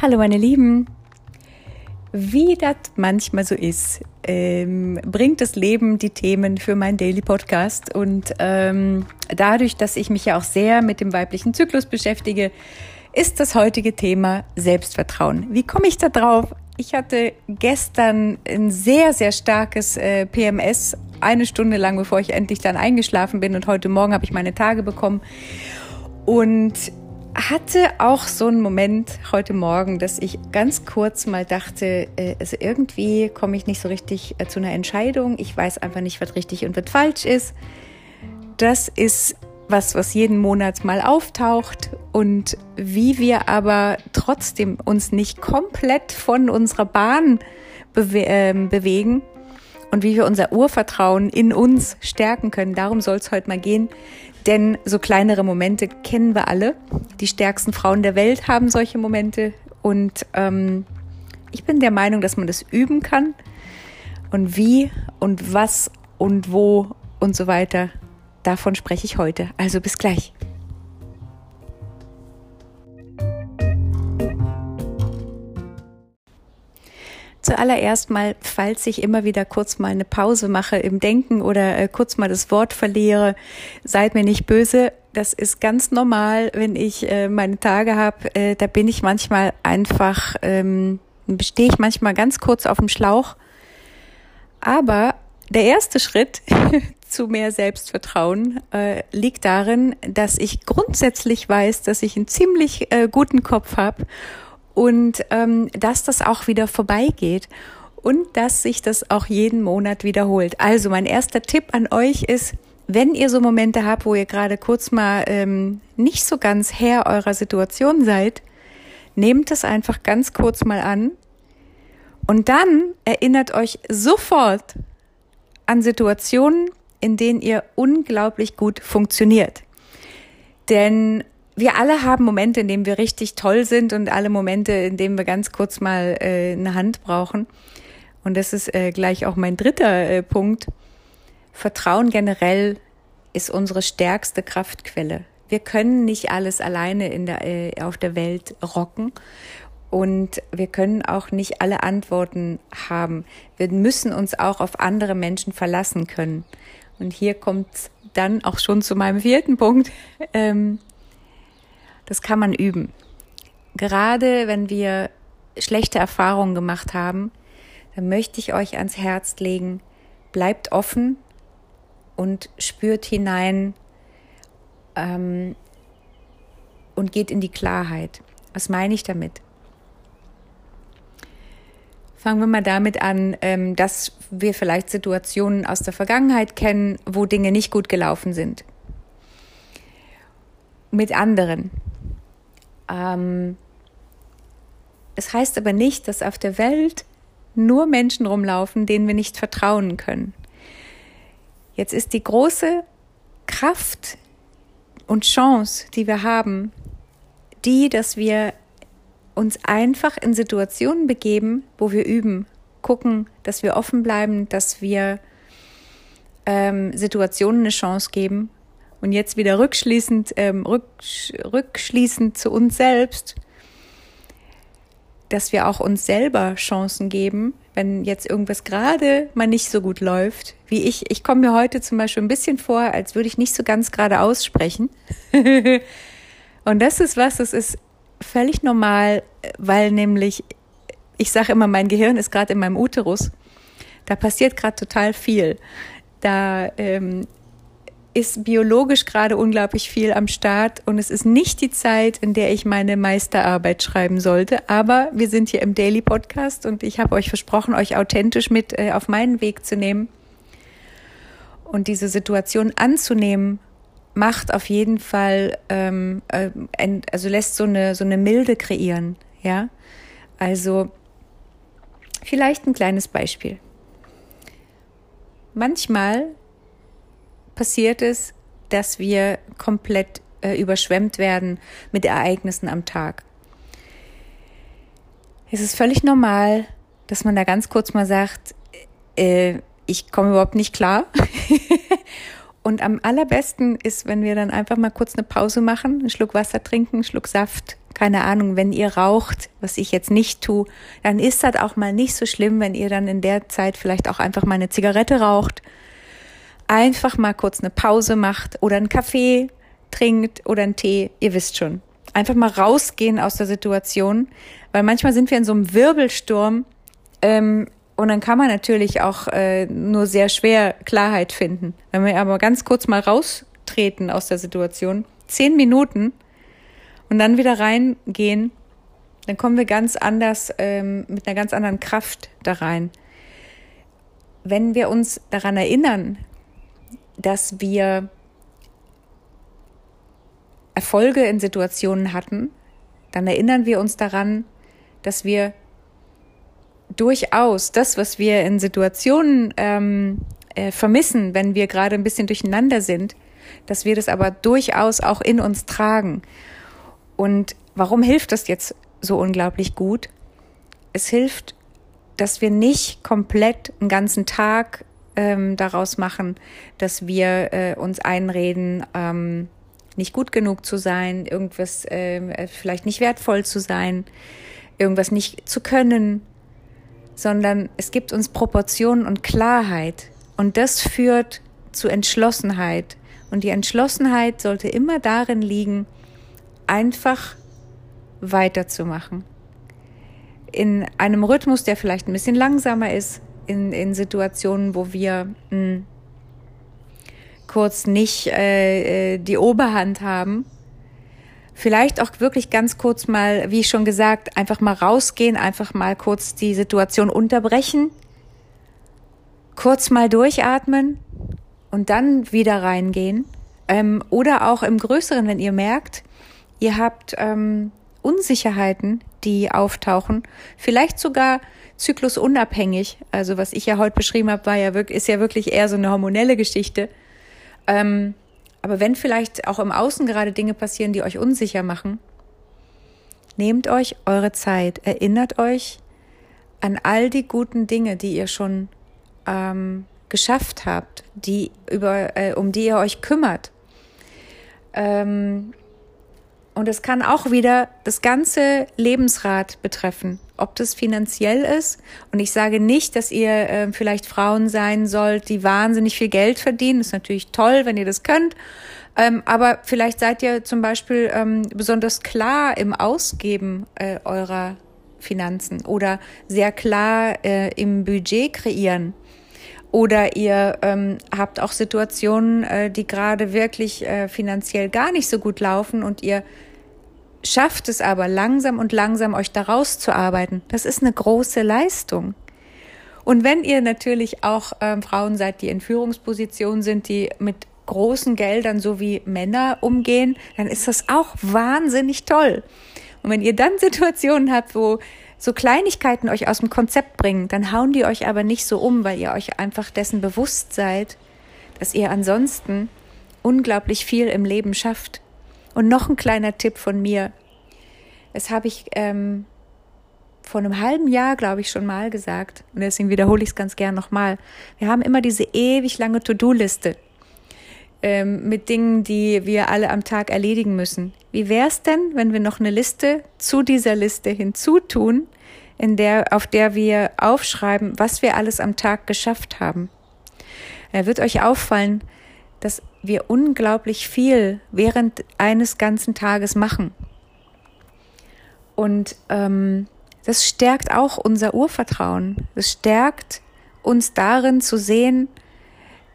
Hallo meine Lieben, wie das manchmal so ist, ähm, bringt das Leben die Themen für meinen Daily Podcast und ähm, dadurch, dass ich mich ja auch sehr mit dem weiblichen Zyklus beschäftige, ist das heutige Thema Selbstvertrauen. Wie komme ich da drauf? Ich hatte gestern ein sehr, sehr starkes äh, PMS, eine Stunde lang, bevor ich endlich dann eingeschlafen bin und heute Morgen habe ich meine Tage bekommen und hatte auch so einen Moment heute Morgen, dass ich ganz kurz mal dachte, äh, also irgendwie komme ich nicht so richtig äh, zu einer Entscheidung. Ich weiß einfach nicht, was richtig und was falsch ist. Das ist was, was jeden Monat mal auftaucht und wie wir aber trotzdem uns nicht komplett von unserer Bahn bewe äh, bewegen und wie wir unser Urvertrauen in uns stärken können. Darum soll es heute mal gehen. Denn so kleinere Momente kennen wir alle. Die stärksten Frauen der Welt haben solche Momente. Und ähm, ich bin der Meinung, dass man das üben kann. Und wie und was und wo und so weiter, davon spreche ich heute. Also bis gleich. Zuallererst mal, falls ich immer wieder kurz mal eine Pause mache im Denken oder äh, kurz mal das Wort verliere, seid mir nicht böse. Das ist ganz normal, wenn ich äh, meine Tage habe. Äh, da bin ich manchmal einfach, ähm, stehe ich manchmal ganz kurz auf dem Schlauch. Aber der erste Schritt zu mehr Selbstvertrauen äh, liegt darin, dass ich grundsätzlich weiß, dass ich einen ziemlich äh, guten Kopf habe und ähm, dass das auch wieder vorbeigeht und dass sich das auch jeden Monat wiederholt. Also mein erster Tipp an euch ist, wenn ihr so Momente habt, wo ihr gerade kurz mal ähm, nicht so ganz Herr eurer Situation seid, nehmt es einfach ganz kurz mal an und dann erinnert euch sofort an Situationen, in denen ihr unglaublich gut funktioniert. Denn wir alle haben Momente, in denen wir richtig toll sind und alle Momente, in denen wir ganz kurz mal äh, eine Hand brauchen. Und das ist äh, gleich auch mein dritter äh, Punkt. Vertrauen generell ist unsere stärkste Kraftquelle. Wir können nicht alles alleine in der, äh, auf der Welt rocken und wir können auch nicht alle Antworten haben. Wir müssen uns auch auf andere Menschen verlassen können. Und hier kommt dann auch schon zu meinem vierten Punkt. Ähm, das kann man üben. Gerade wenn wir schlechte Erfahrungen gemacht haben, dann möchte ich euch ans Herz legen, bleibt offen und spürt hinein ähm, und geht in die Klarheit. Was meine ich damit? Fangen wir mal damit an, ähm, dass wir vielleicht Situationen aus der Vergangenheit kennen, wo Dinge nicht gut gelaufen sind. Mit anderen. Ähm, es heißt aber nicht, dass auf der Welt nur Menschen rumlaufen, denen wir nicht vertrauen können. Jetzt ist die große Kraft und Chance, die wir haben, die, dass wir uns einfach in Situationen begeben, wo wir üben, gucken, dass wir offen bleiben, dass wir ähm, Situationen eine Chance geben und jetzt wieder rückschließend, ähm, rück, rückschließend zu uns selbst, dass wir auch uns selber Chancen geben, wenn jetzt irgendwas gerade mal nicht so gut läuft, wie ich. Ich komme mir heute zum Beispiel ein bisschen vor, als würde ich nicht so ganz gerade aussprechen. und das ist was, das ist völlig normal, weil nämlich, ich sage immer, mein Gehirn ist gerade in meinem Uterus. Da passiert gerade total viel. Da ähm, ist biologisch gerade unglaublich viel am Start und es ist nicht die Zeit, in der ich meine Meisterarbeit schreiben sollte. Aber wir sind hier im Daily Podcast und ich habe euch versprochen, euch authentisch mit äh, auf meinen Weg zu nehmen. Und diese Situation anzunehmen, macht auf jeden Fall, ähm, äh, also lässt so eine, so eine Milde kreieren. Ja, also vielleicht ein kleines Beispiel. Manchmal passiert es, dass wir komplett äh, überschwemmt werden mit Ereignissen am Tag. Es ist völlig normal, dass man da ganz kurz mal sagt, äh, ich komme überhaupt nicht klar. Und am allerbesten ist, wenn wir dann einfach mal kurz eine Pause machen, einen Schluck Wasser trinken, einen Schluck Saft, keine Ahnung, wenn ihr raucht, was ich jetzt nicht tue, dann ist das auch mal nicht so schlimm, wenn ihr dann in der Zeit vielleicht auch einfach mal eine Zigarette raucht. Einfach mal kurz eine Pause macht oder einen Kaffee trinkt oder einen Tee, ihr wisst schon. Einfach mal rausgehen aus der Situation, weil manchmal sind wir in so einem Wirbelsturm ähm, und dann kann man natürlich auch äh, nur sehr schwer Klarheit finden. Wenn wir aber ganz kurz mal raustreten aus der Situation, zehn Minuten und dann wieder reingehen, dann kommen wir ganz anders, ähm, mit einer ganz anderen Kraft da rein. Wenn wir uns daran erinnern, dass wir Erfolge in Situationen hatten, dann erinnern wir uns daran, dass wir durchaus das, was wir in Situationen ähm, äh, vermissen, wenn wir gerade ein bisschen durcheinander sind, dass wir das aber durchaus auch in uns tragen. Und warum hilft das jetzt so unglaublich gut? Es hilft, dass wir nicht komplett einen ganzen Tag ähm, daraus machen, dass wir äh, uns einreden, ähm, nicht gut genug zu sein, irgendwas äh, vielleicht nicht wertvoll zu sein, irgendwas nicht zu können, sondern es gibt uns Proportionen und Klarheit. Und das führt zu Entschlossenheit. Und die Entschlossenheit sollte immer darin liegen, einfach weiterzumachen. In einem Rhythmus, der vielleicht ein bisschen langsamer ist, in, in Situationen, wo wir mh, hm, kurz nicht äh, äh, die Oberhand haben, vielleicht auch wirklich ganz kurz mal, wie schon gesagt, einfach mal rausgehen, einfach mal kurz die Situation unterbrechen, kurz mal durchatmen und dann wieder reingehen. Ähm, oder auch im Größeren, wenn ihr merkt, ihr habt ähm, Unsicherheiten, die auftauchen, vielleicht sogar zyklusunabhängig. Also was ich ja heute beschrieben habe, war ja wirklich, ist ja wirklich eher so eine hormonelle Geschichte. Ähm, aber wenn vielleicht auch im Außen gerade Dinge passieren, die euch unsicher machen, nehmt euch eure Zeit, erinnert euch an all die guten Dinge, die ihr schon ähm, geschafft habt, die über, äh, um die ihr euch kümmert. Ähm, und es kann auch wieder das ganze Lebensrad betreffen, ob das finanziell ist. Und ich sage nicht, dass ihr äh, vielleicht Frauen sein sollt, die wahnsinnig viel Geld verdienen. Ist natürlich toll, wenn ihr das könnt. Ähm, aber vielleicht seid ihr zum Beispiel ähm, besonders klar im Ausgeben äh, eurer Finanzen oder sehr klar äh, im Budget kreieren. Oder ihr ähm, habt auch Situationen, äh, die gerade wirklich äh, finanziell gar nicht so gut laufen und ihr schafft es aber langsam und langsam, euch da rauszuarbeiten. Das ist eine große Leistung. Und wenn ihr natürlich auch ähm, Frauen seid, die in Führungspositionen sind, die mit großen Geldern so wie Männer umgehen, dann ist das auch wahnsinnig toll. Und wenn ihr dann Situationen habt, wo so Kleinigkeiten euch aus dem Konzept bringen, dann hauen die euch aber nicht so um, weil ihr euch einfach dessen bewusst seid, dass ihr ansonsten unglaublich viel im Leben schafft. Und noch ein kleiner Tipp von mir. Das habe ich ähm, vor einem halben Jahr, glaube ich, schon mal gesagt. Und deswegen wiederhole ich es ganz gern nochmal. Wir haben immer diese ewig lange To-Do-Liste ähm, mit Dingen, die wir alle am Tag erledigen müssen. Wie wäre es denn, wenn wir noch eine Liste zu dieser Liste hinzutun, in der, auf der wir aufschreiben, was wir alles am Tag geschafft haben? Er wird euch auffallen, dass wir unglaublich viel während eines ganzen Tages machen. Und ähm, das stärkt auch unser Urvertrauen. Es stärkt uns darin zu sehen,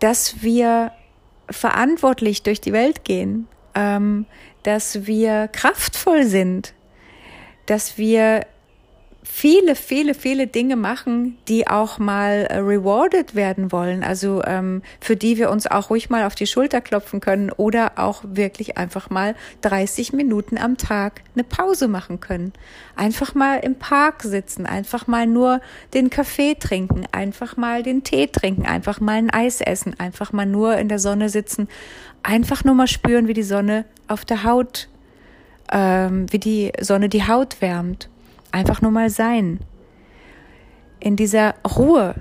dass wir verantwortlich durch die Welt gehen, ähm, dass wir kraftvoll sind, dass wir viele, viele, viele Dinge machen, die auch mal äh, rewarded werden wollen, also ähm, für die wir uns auch ruhig mal auf die Schulter klopfen können oder auch wirklich einfach mal 30 Minuten am Tag eine Pause machen können. Einfach mal im Park sitzen, einfach mal nur den Kaffee trinken, einfach mal den Tee trinken, einfach mal ein Eis essen, einfach mal nur in der Sonne sitzen, einfach nur mal spüren, wie die Sonne auf der Haut, ähm, wie die Sonne die Haut wärmt Einfach nur mal sein. In dieser Ruhe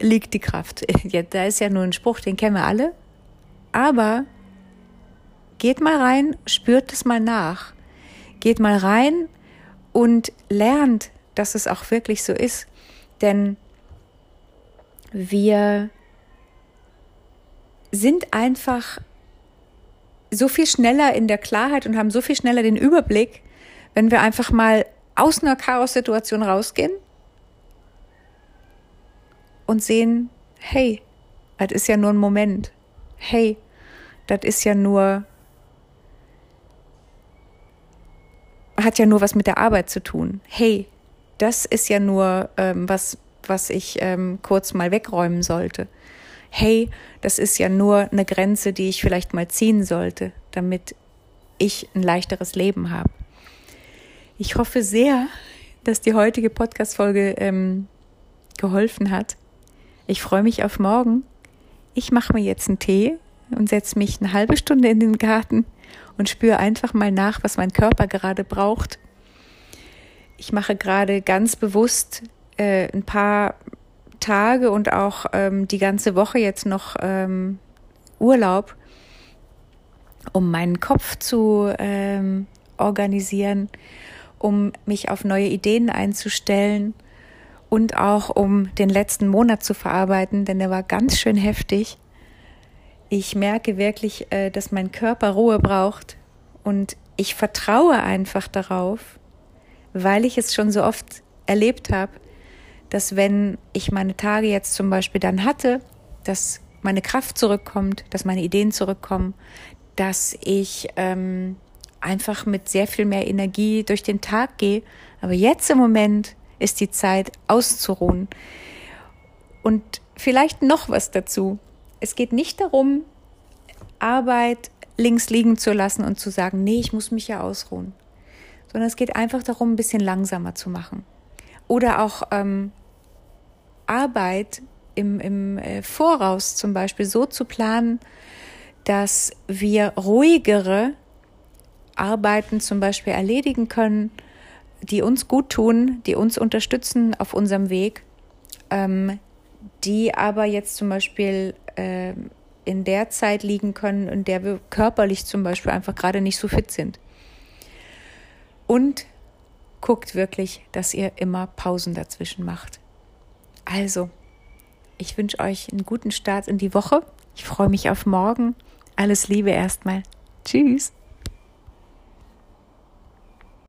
liegt die Kraft. Ja, da ist ja nur ein Spruch, den kennen wir alle. Aber geht mal rein, spürt es mal nach. Geht mal rein und lernt, dass es auch wirklich so ist. Denn wir sind einfach so viel schneller in der Klarheit und haben so viel schneller den Überblick, wenn wir einfach mal aus einer Chaos-Situation rausgehen und sehen, hey, das ist ja nur ein Moment. Hey, das ist ja nur, hat ja nur was mit der Arbeit zu tun. Hey, das ist ja nur ähm, was, was ich ähm, kurz mal wegräumen sollte. Hey, das ist ja nur eine Grenze, die ich vielleicht mal ziehen sollte, damit ich ein leichteres Leben habe. Ich hoffe sehr, dass die heutige Podcast-Folge ähm, geholfen hat. Ich freue mich auf morgen. Ich mache mir jetzt einen Tee und setze mich eine halbe Stunde in den Garten und spüre einfach mal nach, was mein Körper gerade braucht. Ich mache gerade ganz bewusst äh, ein paar Tage und auch ähm, die ganze Woche jetzt noch ähm, Urlaub, um meinen Kopf zu ähm, organisieren um mich auf neue Ideen einzustellen und auch um den letzten Monat zu verarbeiten, denn der war ganz schön heftig. Ich merke wirklich, äh, dass mein Körper Ruhe braucht und ich vertraue einfach darauf, weil ich es schon so oft erlebt habe, dass wenn ich meine Tage jetzt zum Beispiel dann hatte, dass meine Kraft zurückkommt, dass meine Ideen zurückkommen, dass ich ähm, einfach mit sehr viel mehr Energie durch den Tag gehe. Aber jetzt im Moment ist die Zeit auszuruhen. Und vielleicht noch was dazu. Es geht nicht darum, Arbeit links liegen zu lassen und zu sagen, nee, ich muss mich ja ausruhen. Sondern es geht einfach darum, ein bisschen langsamer zu machen. Oder auch ähm, Arbeit im, im äh, Voraus zum Beispiel so zu planen, dass wir ruhigere Arbeiten zum Beispiel erledigen können, die uns gut tun, die uns unterstützen auf unserem Weg, ähm, die aber jetzt zum Beispiel äh, in der Zeit liegen können, in der wir körperlich zum Beispiel einfach gerade nicht so fit sind. Und guckt wirklich, dass ihr immer Pausen dazwischen macht. Also, ich wünsche euch einen guten Start in die Woche. Ich freue mich auf morgen. Alles Liebe erstmal. Tschüss.